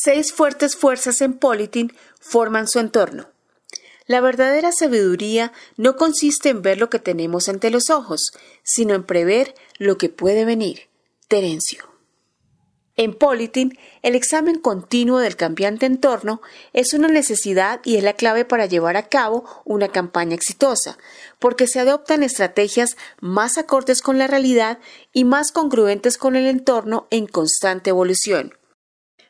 Seis fuertes fuerzas en Politin forman su entorno. La verdadera sabiduría no consiste en ver lo que tenemos ante los ojos, sino en prever lo que puede venir. Terencio. En Politin, el examen continuo del cambiante entorno es una necesidad y es la clave para llevar a cabo una campaña exitosa, porque se adoptan estrategias más acordes con la realidad y más congruentes con el entorno en constante evolución.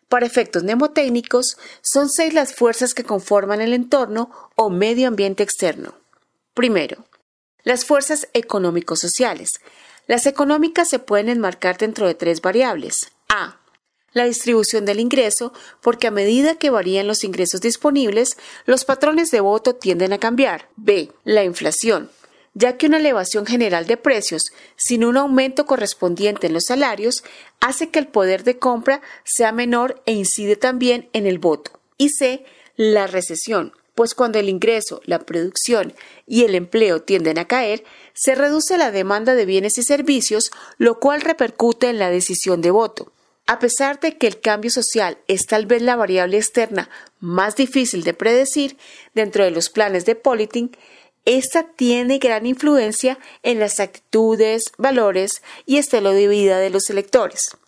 Para efectos mnemotécnicos, son seis las fuerzas que conforman el entorno o medio ambiente externo. Primero, las fuerzas económico-sociales. Las económicas se pueden enmarcar dentro de tres variables. A. La distribución del ingreso, porque a medida que varían los ingresos disponibles, los patrones de voto tienden a cambiar. B. La inflación, ya que una elevación general de precios sin un aumento correspondiente en los salarios hace que el poder de compra sea menor e incide también en el voto. Y C. La recesión, pues cuando el ingreso, la producción y el empleo tienden a caer, se reduce la demanda de bienes y servicios, lo cual repercute en la decisión de voto. A pesar de que el cambio social es tal vez la variable externa más difícil de predecir dentro de los planes de Politing, esta tiene gran influencia en las actitudes, valores y estilo de vida de los electores.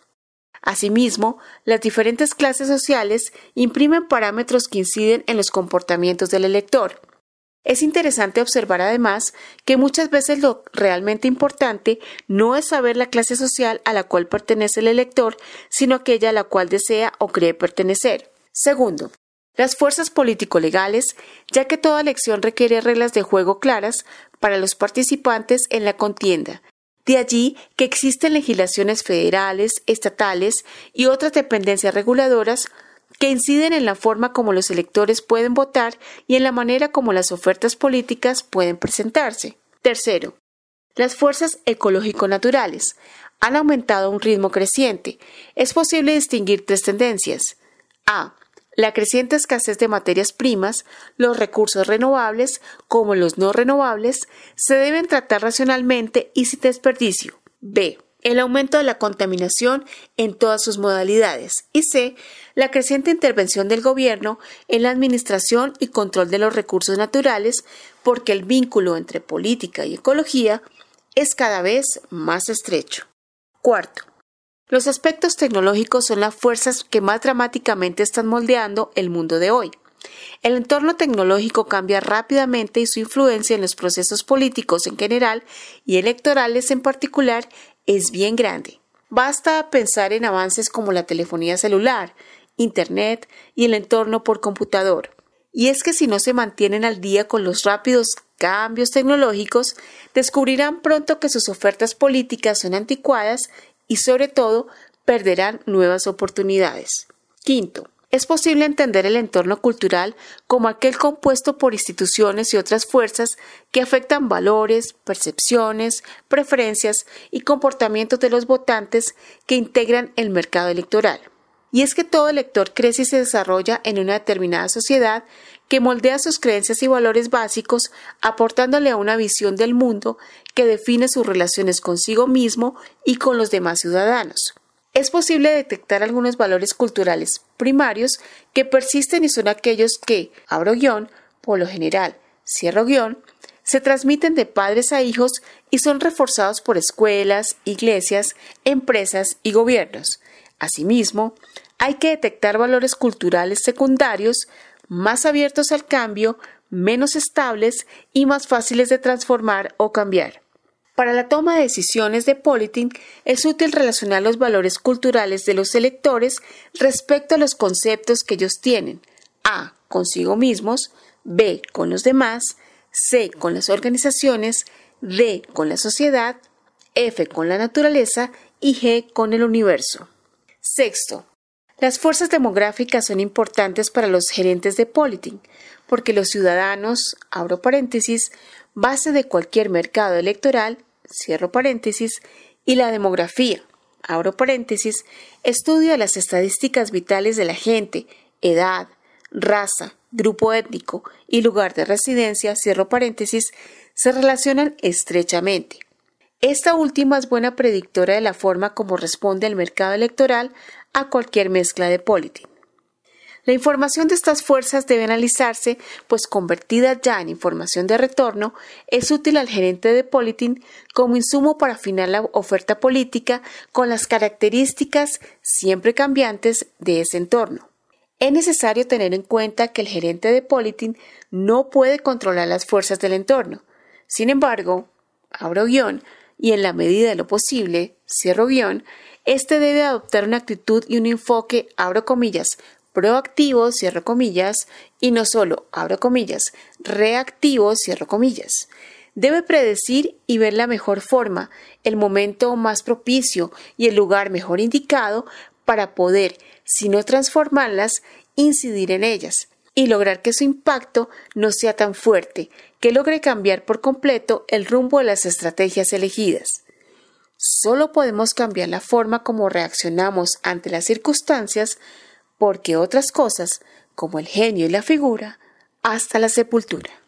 Asimismo, las diferentes clases sociales imprimen parámetros que inciden en los comportamientos del elector. Es interesante observar además que muchas veces lo realmente importante no es saber la clase social a la cual pertenece el elector, sino aquella a la cual desea o cree pertenecer. Segundo, las fuerzas político-legales, ya que toda elección requiere reglas de juego claras para los participantes en la contienda. De allí que existen legislaciones federales, estatales y otras dependencias reguladoras que inciden en la forma como los electores pueden votar y en la manera como las ofertas políticas pueden presentarse. Tercero, las fuerzas ecológico-naturales han aumentado a un ritmo creciente. Es posible distinguir tres tendencias. A. La creciente escasez de materias primas, los recursos renovables, como los no renovables, se deben tratar racionalmente y sin desperdicio. B el aumento de la contaminación en todas sus modalidades y C, la creciente intervención del gobierno en la administración y control de los recursos naturales porque el vínculo entre política y ecología es cada vez más estrecho. Cuarto, los aspectos tecnológicos son las fuerzas que más dramáticamente están moldeando el mundo de hoy. El entorno tecnológico cambia rápidamente y su influencia en los procesos políticos en general y electorales en particular es bien grande. Basta pensar en avances como la telefonía celular, Internet y el entorno por computador. Y es que si no se mantienen al día con los rápidos cambios tecnológicos, descubrirán pronto que sus ofertas políticas son anticuadas y sobre todo perderán nuevas oportunidades. Quinto, es posible entender el entorno cultural como aquel compuesto por instituciones y otras fuerzas que afectan valores, percepciones, preferencias y comportamientos de los votantes que integran el mercado electoral. Y es que todo elector crece y se desarrolla en una determinada sociedad que moldea sus creencias y valores básicos, aportándole a una visión del mundo que define sus relaciones consigo mismo y con los demás ciudadanos. Es posible detectar algunos valores culturales primarios que persisten y son aquellos que, abro guion, por lo general, cierro guion, se transmiten de padres a hijos y son reforzados por escuelas, iglesias, empresas y gobiernos. Asimismo, hay que detectar valores culturales secundarios más abiertos al cambio, menos estables y más fáciles de transformar o cambiar. Para la toma de decisiones de Politin es útil relacionar los valores culturales de los electores respecto a los conceptos que ellos tienen. A. Consigo mismos. B. Con los demás. C. Con las organizaciones. D. Con la sociedad. F. Con la naturaleza. Y G. Con el universo. Sexto. Las fuerzas demográficas son importantes para los gerentes de Politin, porque los ciudadanos, paréntesis, base de cualquier mercado electoral, cierro paréntesis, y la demografía, abro paréntesis, estudio de las estadísticas vitales de la gente, edad, raza, grupo étnico y lugar de residencia, cierro paréntesis, se relacionan estrechamente. Esta última es buena predictora de la forma como responde el mercado electoral a cualquier mezcla de politín. La información de estas fuerzas debe analizarse, pues convertida ya en información de retorno, es útil al gerente de Politin como insumo para afinar la oferta política con las características siempre cambiantes de ese entorno. Es necesario tener en cuenta que el gerente de Politin no puede controlar las fuerzas del entorno. Sin embargo, abro guion, y en la medida de lo posible, cierro guion, este debe adoptar una actitud y un enfoque, abro comillas, proactivo, cierro comillas, y no solo, abro comillas, reactivo, cierro comillas. Debe predecir y ver la mejor forma, el momento más propicio y el lugar mejor indicado para poder, si no transformarlas, incidir en ellas y lograr que su impacto no sea tan fuerte, que logre cambiar por completo el rumbo de las estrategias elegidas. Solo podemos cambiar la forma como reaccionamos ante las circunstancias porque otras cosas, como el genio y la figura, hasta la sepultura.